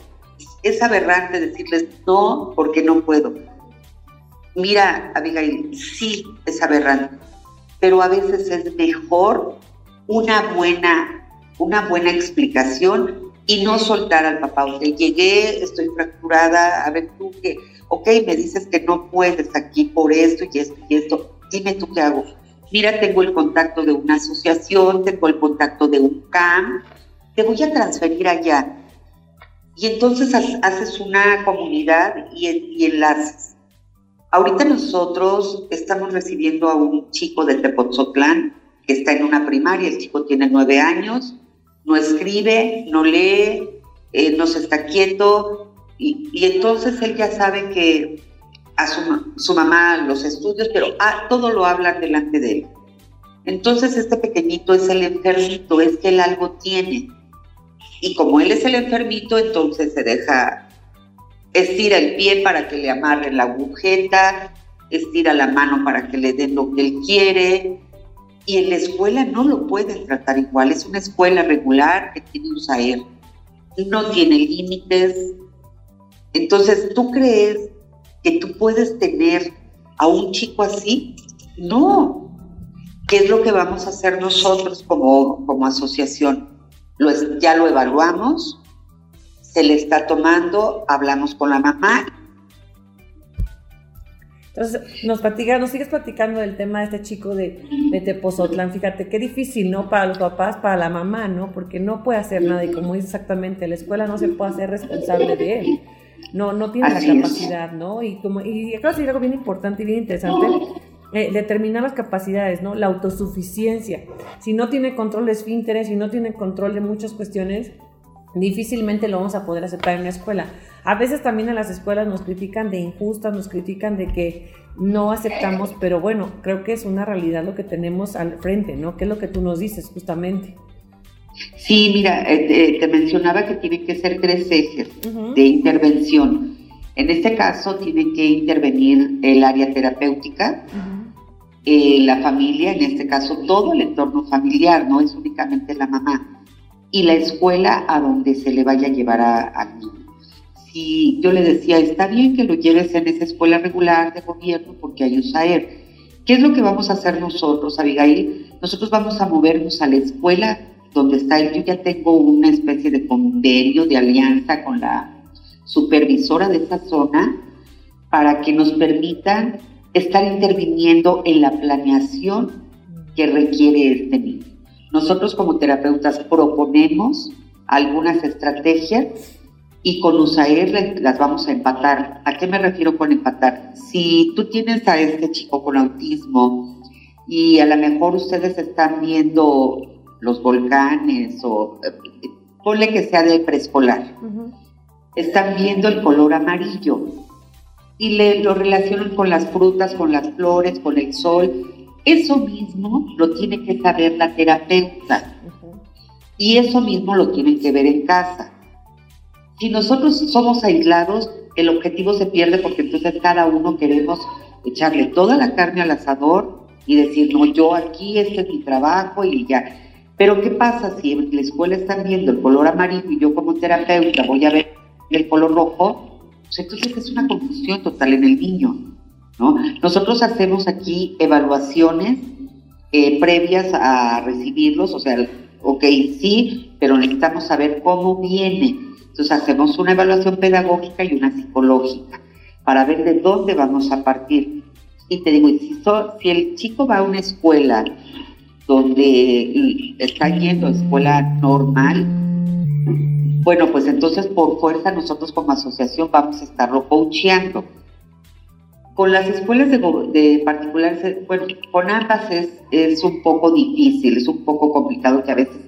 es aberrante decirles no porque no puedo. Mira, Abigail, sí es aberrante, pero a veces es mejor una buena, una buena explicación y no soltar al papá. O llegué, estoy fracturada, a ver tú que, ok, me dices que no puedes aquí por esto y esto y esto, dime tú qué hago. Mira, tengo el contacto de una asociación, tengo el contacto de un CAM, te voy a transferir allá. Y entonces haces una comunidad y, y enlaces. Ahorita nosotros estamos recibiendo a un chico de Tepoztlán que está en una primaria, el chico tiene nueve años, no escribe, no lee, eh, no se está quieto, y, entonces él ya sabe que a su, mamá los estudios, pero ah, todo lo hablan delante de él. Entonces este pequeñito es el enfermito, es que él algo tiene. Y como él es el enfermito, entonces se deja, estira el pie para que le amarren la agujeta, estira la mano para que le den lo que él quiere, y en la escuela no lo pueden tratar igual. Es una escuela regular que tiene un SAER, no tiene límites. Entonces, ¿tú crees que tú puedes tener a un chico así? No. ¿Qué es lo que vamos a hacer nosotros como, como asociación? Lo, ya lo evaluamos, se le está tomando, hablamos con la mamá entonces, nos platica, nos sigues platicando del tema de este chico de, de Tepozotlán. Fíjate, qué difícil, ¿no? Para los papás, para la mamá, ¿no? Porque no puede hacer nada y como dice exactamente, la escuela no se puede hacer responsable de él. No, no tiene la capacidad, ¿no? Y como y acabas de decir algo bien importante y bien interesante, eh, determinar las capacidades, ¿no? La autosuficiencia. Si no tiene control de esfínteres, si no tiene control de muchas cuestiones, difícilmente lo vamos a poder aceptar en la escuela. A veces también en las escuelas nos critican de injustas, nos critican de que no aceptamos, pero bueno, creo que es una realidad lo que tenemos al frente, ¿no? ¿Qué es lo que tú nos dices justamente? Sí, mira, eh, te, mencionaba que tienen que ser tres ejes de intervención. En este caso tiene que intervenir el área terapéutica, eh, la familia, en este caso todo el entorno familiar, no es únicamente la mamá, y la escuela a donde se le vaya a llevar al niño y yo le decía, está bien que lo lleves en esa escuela regular de gobierno porque hay USAER. ¿Qué es lo que vamos a hacer nosotros, Abigail? Nosotros vamos a movernos a la escuela donde está él. Yo ya tengo una especie de convenio, de alianza con la supervisora de esa zona para que nos permitan estar interviniendo en la planeación que requiere este niño. Nosotros como terapeutas proponemos algunas estrategias y con USAID las vamos a empatar. ¿A qué me refiero con empatar? Si tú tienes a este chico con autismo y a lo mejor ustedes están viendo los volcanes o eh, ponle que sea de preescolar, están viendo el color amarillo y le, lo relacionan con las frutas, con las flores, con el sol. Eso mismo lo tiene que saber la terapeuta y eso mismo lo tienen que ver en casa si nosotros somos aislados, el objetivo se pierde porque entonces cada uno queremos echarle toda la carne al asador y decir, no, yo aquí, este es mi trabajo y ya. Pero ¿qué pasa si en la escuela están viendo el color amarillo y yo como terapeuta voy a ver el color rojo? Pues entonces es una confusión total en el niño. ¿no? Nosotros hacemos aquí evaluaciones eh, previas a recibirlos, o sea, ok, sí, pero necesitamos saber cómo viene entonces hacemos una evaluación pedagógica y una psicológica para ver de dónde vamos a partir. Y te digo, si, si el chico va a una escuela donde está yendo a escuela normal, bueno, pues entonces por fuerza nosotros como asociación vamos a estarlo coacheando. Con las escuelas de, de particulares, bueno, con ambas es, es un poco difícil, es un poco complicado que a veces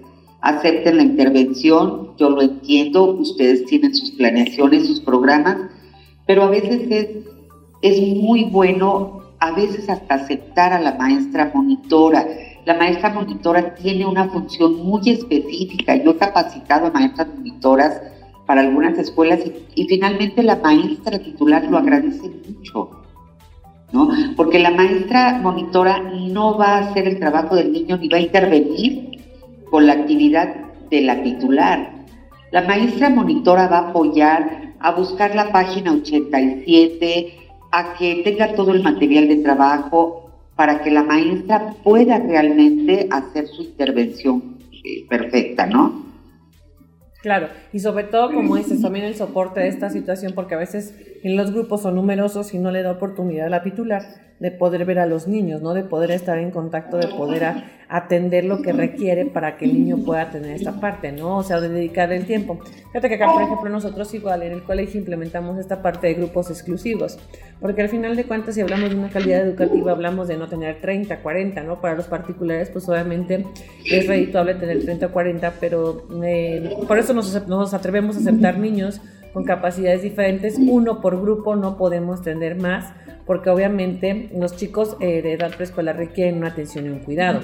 acepten la intervención, yo lo entiendo, ustedes tienen sus planeaciones, sus programas, pero a veces es, es muy bueno, a veces hasta aceptar a la maestra monitora. La maestra monitora tiene una función muy específica. Yo he capacitado a maestras monitoras para algunas escuelas y, y finalmente la maestra titular lo agradece mucho. ¿no? Porque la maestra monitora no va a hacer el trabajo del niño ni va a intervenir con la actividad de la titular. La maestra monitora va a apoyar a buscar la página 87, a que tenga todo el material de trabajo para que la maestra pueda realmente hacer su intervención eh, perfecta, ¿no? Claro, y sobre todo, como dices, también el soporte de esta situación, porque a veces en los grupos son numerosos y no le da oportunidad a la titular de poder ver a los niños, ¿no? De poder estar en contacto, de poder atender lo que requiere para que el niño pueda tener esta parte, ¿no? O sea, de dedicar el tiempo. Fíjate que acá, por ejemplo, nosotros igual en el colegio implementamos esta parte de grupos exclusivos, porque al final de cuentas, si hablamos de una calidad educativa, hablamos de no tener 30, 40, ¿no? Para los particulares, pues obviamente es redituable tener 30 o 40, pero eh, por eso nos, nos atrevemos a aceptar niños con capacidades diferentes, uno por grupo, no podemos tener más porque obviamente los chicos eh, de edad preescolar requieren una atención y un cuidado.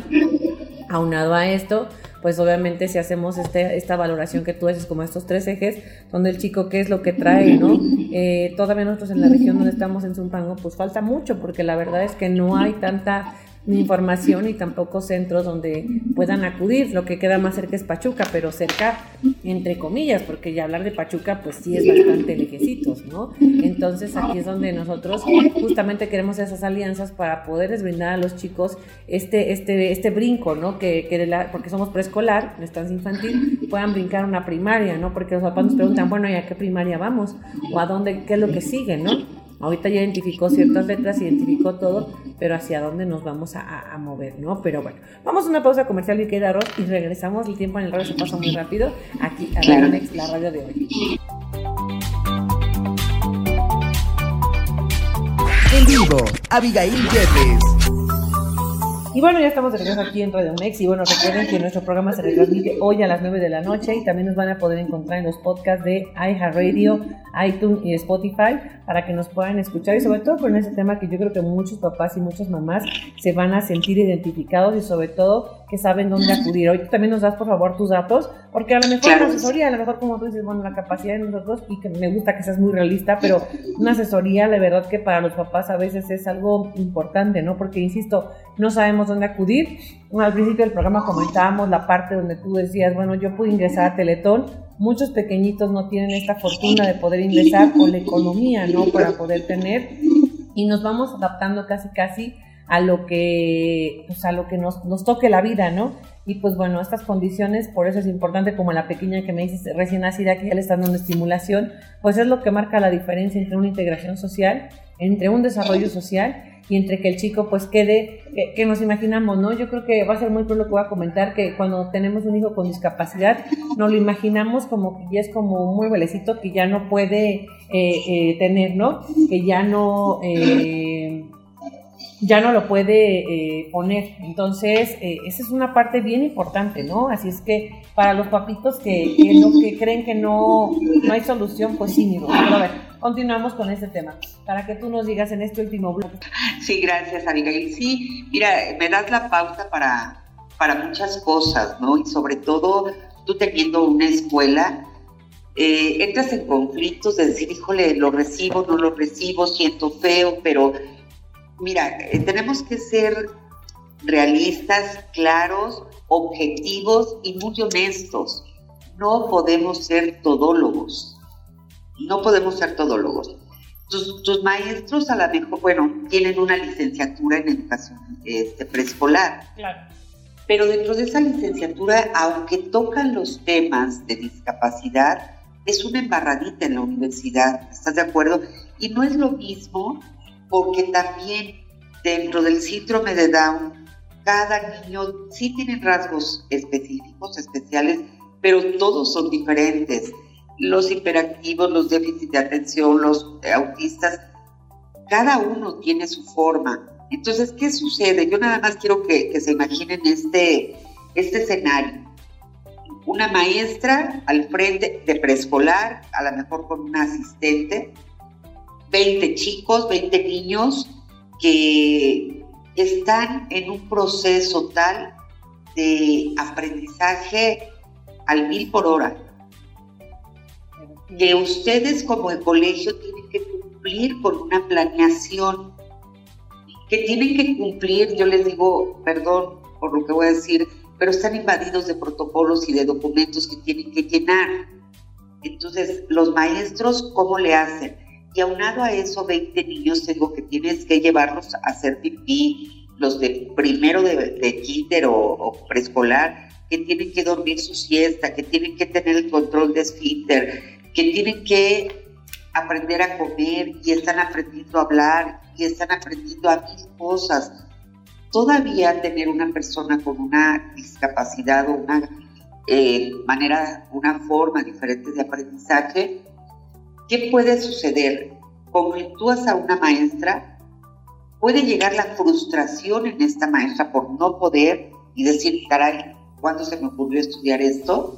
Aunado a esto, pues obviamente si hacemos este, esta valoración que tú haces como estos tres ejes, donde el chico qué es lo que trae, ¿no? Eh, todavía nosotros en la región donde estamos en Zumpango, pues falta mucho, porque la verdad es que no hay tanta información y tampoco centros donde puedan acudir. Lo que queda más cerca es Pachuca, pero cerca entre comillas, porque ya hablar de Pachuca pues sí es bastante lejecitos, ¿no? Entonces aquí es donde nosotros justamente queremos esas alianzas para poderles brindar a los chicos este, este, este brinco, ¿no? Que, que la, porque somos preescolar, estancia infantil, puedan brincar una primaria, ¿no? Porque los papás nos preguntan, bueno, ¿y a qué primaria vamos? ¿O a dónde, qué es lo que sigue, ¿no? Ahorita ya identificó ciertas letras, identificó todo, pero hacia dónde nos vamos a, mover, ¿no? Pero bueno, vamos a una pausa comercial, y queda arroz, y regresamos. El tiempo en el radio se pasa muy rápido. Aquí a la radio de hoy. En vivo, Abigail Yepes. Y bueno, ya estamos de regreso aquí en Radio Mex. Y bueno, recuerden que nuestro programa se retransmite hoy a las 9 de la noche y también nos van a poder encontrar en los podcasts de iHeartRadio, iTunes y Spotify para que nos puedan escuchar y sobre todo con ese tema que yo creo que muchos papás y muchas mamás se van a sentir identificados y sobre todo que saben dónde acudir. Hoy también nos das por favor tus datos porque a lo mejor una asesoría, a lo mejor como tú dices, bueno, la capacidad de nosotros y que me gusta que seas muy realista, pero una asesoría, la verdad que para los papás a veces es algo importante, ¿no? Porque insisto, no sabemos dónde acudir. Al principio del programa comentábamos la parte donde tú decías, bueno, yo pude ingresar a Teletón. Muchos pequeñitos no tienen esta fortuna de poder ingresar o la economía, ¿no? Para poder tener. Y nos vamos adaptando casi, casi a lo que, pues a lo que nos, nos toque la vida, ¿no? Y pues bueno, estas condiciones, por eso es importante, como la pequeña que me dices recién nacida, que ya le están dando estimulación, pues es lo que marca la diferencia entre una integración social, entre un desarrollo social y entre que el chico pues quede, que, nos imaginamos, ¿no? Yo creo que va a ser muy pronto lo que voy a comentar, que cuando tenemos un hijo con discapacidad, nos lo imaginamos como que ya es como un mueblecito que ya no puede eh, eh, tener, ¿no? Que ya no... Eh, ya no lo puede poner. Entonces, esa es una parte bien importante, ¿no? Así es que para los papitos que, creen que no, no hay solución, pues sí, Pero a ver, continuamos con este tema, para que tú nos digas en este último bloque. Sí, gracias, Abigail. Sí, mira, me das la pauta para, para muchas cosas, ¿no? Y sobre todo, tú teniendo una escuela, eh, entras en conflictos de decir, híjole, lo recibo, no lo recibo, siento feo, pero mira, eh, tenemos que ser realistas, claros, objetivos y muy honestos. No podemos ser todólogos no podemos ser todólogos. Tus, maestros a la mejor, bueno, tienen una licenciatura en educación este, preescolar. Claro. Pero dentro de esa licenciatura, aunque tocan los temas de discapacidad, es una embarradita en la universidad, ¿estás de acuerdo? Y no es lo mismo porque también dentro del síndrome de Down, cada niño sí tiene rasgos específicos, especiales, pero todos son diferentes los hiperactivos, los déficits de atención, los autistas, cada uno tiene su forma. Entonces, ¿qué sucede? Yo nada más quiero que, se imaginen este, este escenario. Una maestra al frente de preescolar, a lo mejor con una asistente, 20 chicos, 20 niños que están en un proceso tal de aprendizaje al mil por hora que ustedes como el colegio tienen que cumplir con una planeación, que tienen que cumplir, yo les digo, perdón por lo que voy a decir, pero están invadidos de protocolos y de documentos que tienen que llenar. Entonces, los maestros, ¿cómo le hacen? Y aunado a eso, 20 niños tengo que tienes que llevarlos a hacer pipí, los de primero de, de kinder o, preescolar, que tienen que dormir su siesta, que tienen que tener el control de esfínter, que tienen que aprender a comer y están aprendiendo a hablar y están aprendiendo a mil cosas. Todavía tener una persona con una discapacidad o una eh, manera, una forma diferente de aprendizaje, ¿qué puede suceder? Conflictúas a una maestra, puede llegar la frustración en esta maestra por no poder y decir, caray, ¿cuándo se me ocurrió estudiar esto?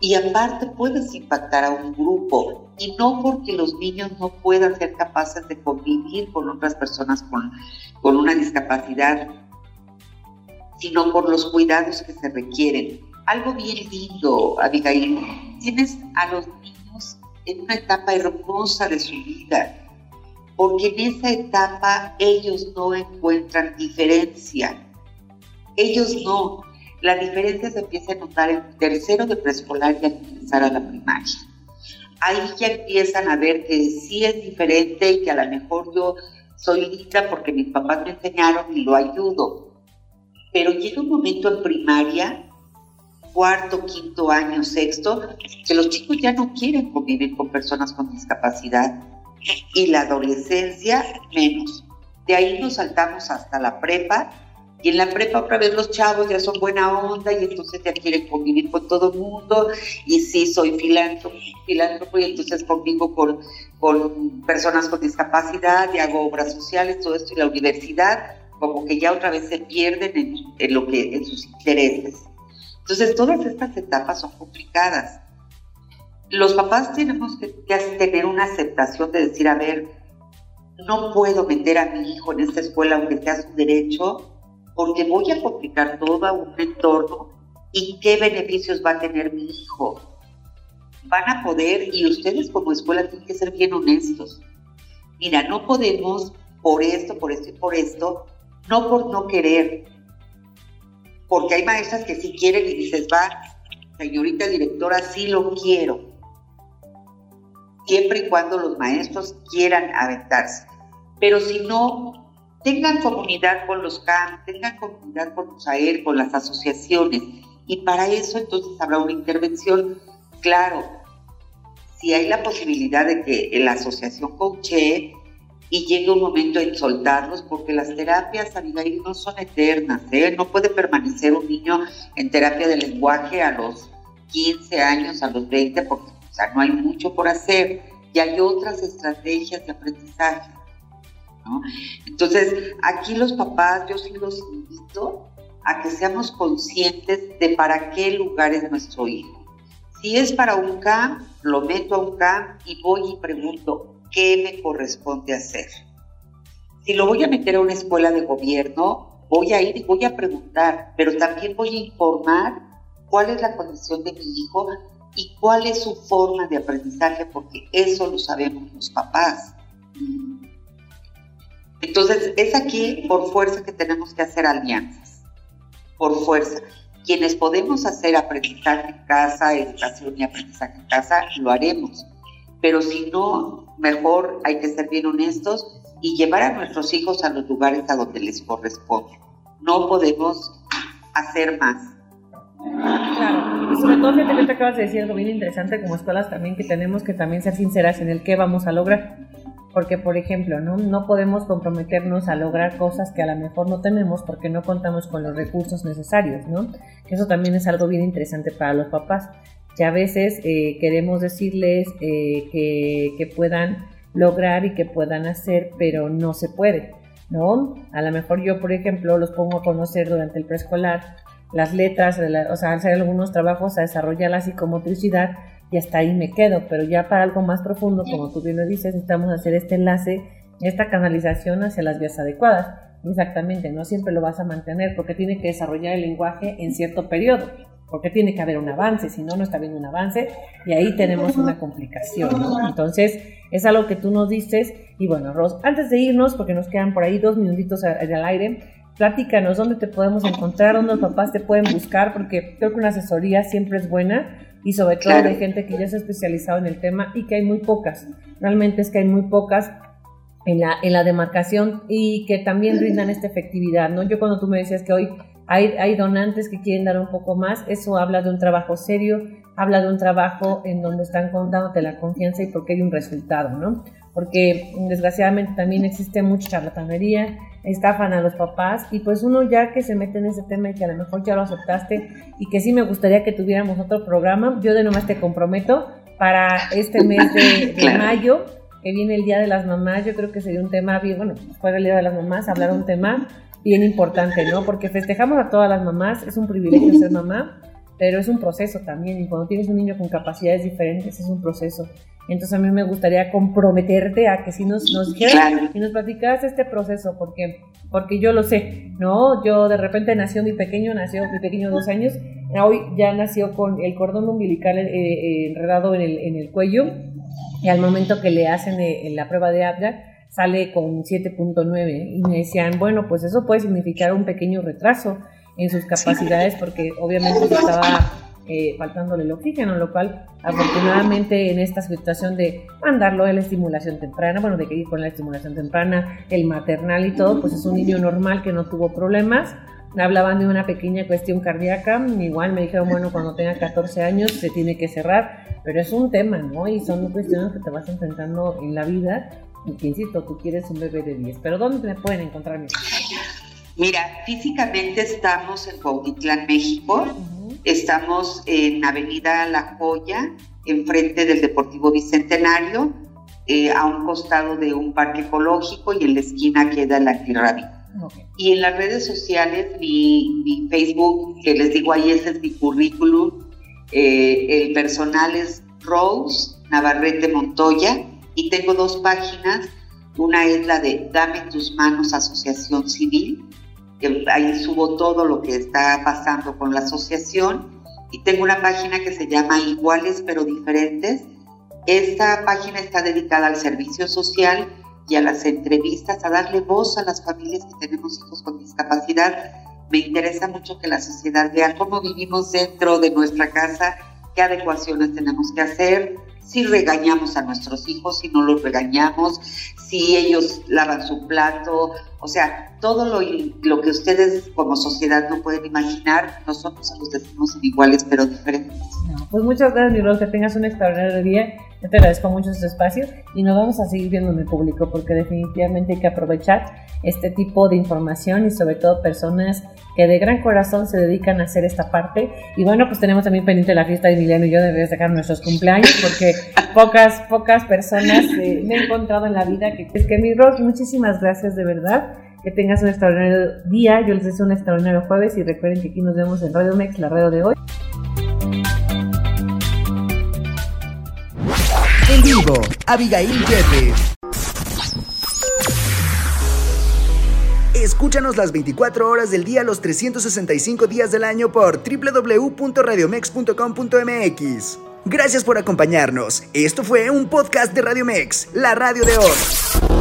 Y aparte puedes impactar a un grupo y no porque los niños no puedan ser capaces de convivir con otras personas con, con una discapacidad, sino por los cuidados que se requieren algo bien lindo, Abigail. Tienes a los niños en una etapa hermosa de su vida, porque en esa etapa ellos no encuentran diferencia. Ellos no. La diferencia se empieza a notar en tercero de preescolar y al empezar a la primaria. Ahí ya empiezan a ver que sí es diferente y que a lo mejor yo soy linda porque mis papás me enseñaron y lo ayudo. Pero llega un momento en primaria cuarto, quinto año, sexto, que los chicos ya no quieren convivir con personas con discapacidad y la adolescencia menos. De ahí nos saltamos hasta la prepa y en la prepa otra vez los chavos ya son buena onda y entonces ya quieren convivir con todo el mundo y sí soy filántropo, filántropo y entonces convivo con, con personas con discapacidad y hago obras sociales, todo esto y la universidad como que ya otra vez se pierden en, en lo que en sus intereses. Entonces, todas estas etapas son complicadas. Los papás tenemos que, tener una aceptación de decir, a ver, no puedo meter a mi hijo en esta escuela aunque sea su derecho, porque voy a complicar todo un entorno y qué beneficios va a tener mi hijo. Van a poder, y ustedes como escuela tienen que ser bien honestos. Mira, no podemos por esto, por esto y por esto, no por no querer, porque hay maestras que sí quieren y dices, va, señorita directora, sí lo quiero. Siempre y cuando los maestros quieran aventarse. Pero si no, tengan comunidad con los CAM, tengan comunidad con USAER, con las asociaciones. Y para eso entonces habrá una intervención. Claro, si hay la posibilidad de que la asociación coachee, y llega un momento en soltarlos porque las terapias, Abigail, no son eternas, ¿eh? No puede permanecer un niño en terapia de lenguaje a los 15 años, a los 20, porque o sea, no hay mucho por hacer y hay otras estrategias de aprendizaje. ¿no? Entonces, aquí los papás, yo sí los invito a que seamos conscientes de para qué lugar es nuestro hijo. Si es para un CAM, lo meto a un CAM y voy y pregunto, qué me corresponde hacer. Si lo voy a meter a una escuela de gobierno, voy a ir y voy a preguntar, pero también voy a informar cuál es la condición de mi hijo y cuál es su forma de aprendizaje, porque eso lo sabemos los papás. Entonces, es aquí por fuerza que tenemos que hacer alianzas, por fuerza. Quienes podemos hacer aprendizaje en casa, educación y aprendizaje en casa, lo haremos pero si no, mejor hay que ser bien honestos y llevar a nuestros hijos a los lugares a donde les corresponde. No podemos hacer más. Claro, sobre todo fíjate que te acabas de decir algo bien interesante como escuelas también que tenemos que también ser sinceras en el qué vamos a lograr. Porque, por ejemplo, ¿no? no podemos comprometernos a lograr cosas que a lo mejor no tenemos porque no contamos con los recursos necesarios, ¿no? Eso también es algo bien interesante para los papás que a veces eh, queremos decirles eh, que, puedan lograr y que puedan hacer, pero no se puede, ¿no? A lo mejor yo, por ejemplo, los pongo a conocer durante el preescolar las letras, o sea, hacer algunos trabajos a desarrollar la psicomotricidad y hasta ahí me quedo, pero ya para algo más profundo, como tú bien lo dices, necesitamos hacer este enlace, esta canalización hacia las vías adecuadas. Exactamente, no siempre lo vas a mantener porque tiene que desarrollar el lenguaje en cierto periodo porque tiene que haber un avance, si no, no está habiendo un avance y ahí tenemos una complicación, ¿no? Entonces, es algo que tú nos dices y bueno, Ros, antes de irnos, porque nos quedan por ahí dos minutitos al aire, platícanos dónde te podemos encontrar, dónde los papás te pueden buscar, porque creo que una asesoría siempre es buena y sobre todo de gente que ya se ha especializado en el tema y que hay muy pocas. Realmente es que hay muy pocas en la, en la demarcación y que también brindan esta efectividad, ¿no? Yo cuando tú me decías que hoy hay, hay donantes que quieren dar un poco más, eso habla de un trabajo serio, habla de un trabajo en donde están dándote la confianza y porque hay un resultado, ¿no? Porque desgraciadamente también existe mucha charlatanería, estafan a los papás y pues uno ya que se mete en ese tema y que a lo mejor ya lo aceptaste y que sí me gustaría que tuviéramos otro programa, yo de nomás te comprometo para este mes de, de mayo que viene el Día de las Mamás, yo creo que sería un tema bien, bueno, después del Día de las Mamás, hablar un tema bien importante, ¿no? Porque festejamos a todas las mamás, es un privilegio ser mamá, pero es un proceso también, y cuando tienes un niño con capacidades diferentes es un proceso. Entonces a mí me gustaría comprometerte a que si nos, nos dijeras y nos platicas este proceso, porque, porque yo lo sé, ¿no? Yo de repente nació mi pequeño, nació mi pequeño dos años, hoy ya nació con el cordón umbilical eh, eh, enredado en el, en el cuello, y al momento que le hacen eh, la prueba de Apgar sale con 7.9 y me decían, bueno, pues eso puede significar un pequeño retraso en sus capacidades porque obviamente estaba eh, faltándole el oxígeno, lo cual afortunadamente en esta situación de mandarlo a la estimulación temprana, bueno, de que ir con la estimulación temprana, el maternal y todo, pues es un niño normal que no tuvo problemas. Hablaban de una pequeña cuestión cardíaca, igual me dijeron, bueno, cuando tenga 14 años se tiene que cerrar, pero es un tema, ¿no? Y son cuestiones que te vas enfrentando en la vida y que, insisto, tú quieres un bebé de 10, pero ¿dónde me pueden encontrar? Mira, físicamente estamos en Cuautitlán, México, estamos en Avenida La Joya, enfrente del Deportivo Bicentenario, eh, a un costado de un parque ecológico y en la esquina queda la Antirradio. Y en las redes sociales, mi, Facebook, que les digo ahí, ese es mi currículum, eh, el personal es Rose Navarrete Montoya y tengo dos páginas. Una es la de Dame tus manos Asociación Civil, que ahí subo todo lo que está pasando con la asociación. Y tengo una página que se llama Iguales pero Diferentes. Esta página está dedicada al servicio social y a las entrevistas, a darle voz a las familias que tenemos hijos con discapacidad. Me interesa mucho que la sociedad vea cómo vivimos dentro de nuestra casa, qué adecuaciones tenemos que hacer, si regañamos a nuestros hijos, si no los regañamos, si ellos lavan su plato, o sea, todo lo, lo que ustedes como sociedad no pueden imaginar, nosotros se los decimos iguales pero diferentes. pues muchas gracias, mi que tengas un extraordinario día. Yo te agradezco mucho este espacio y nos vamos a seguir viendo en el público porque definitivamente hay que aprovechar este tipo de información y sobre todo personas que de gran corazón se dedican a hacer esta parte. Y bueno, pues tenemos también pendiente la fiesta de Emiliano y yo de sacar nuestros cumpleaños porque <laughs> pocas, pocas personas eh, me he encontrado en la vida que es que mi Rock, muchísimas gracias de verdad. Que tengas un extraordinario día. Yo les deseo un extraordinario jueves y recuerden que aquí nos vemos en Radio Mex, la radio de hoy. En vivo, Abigail Jeffes. Escúchanos las 24 horas del día, los 365 días del año por www.radiomex.com.mx. Gracias por acompañarnos. Esto fue un podcast de Radio Mex, la radio de hoy.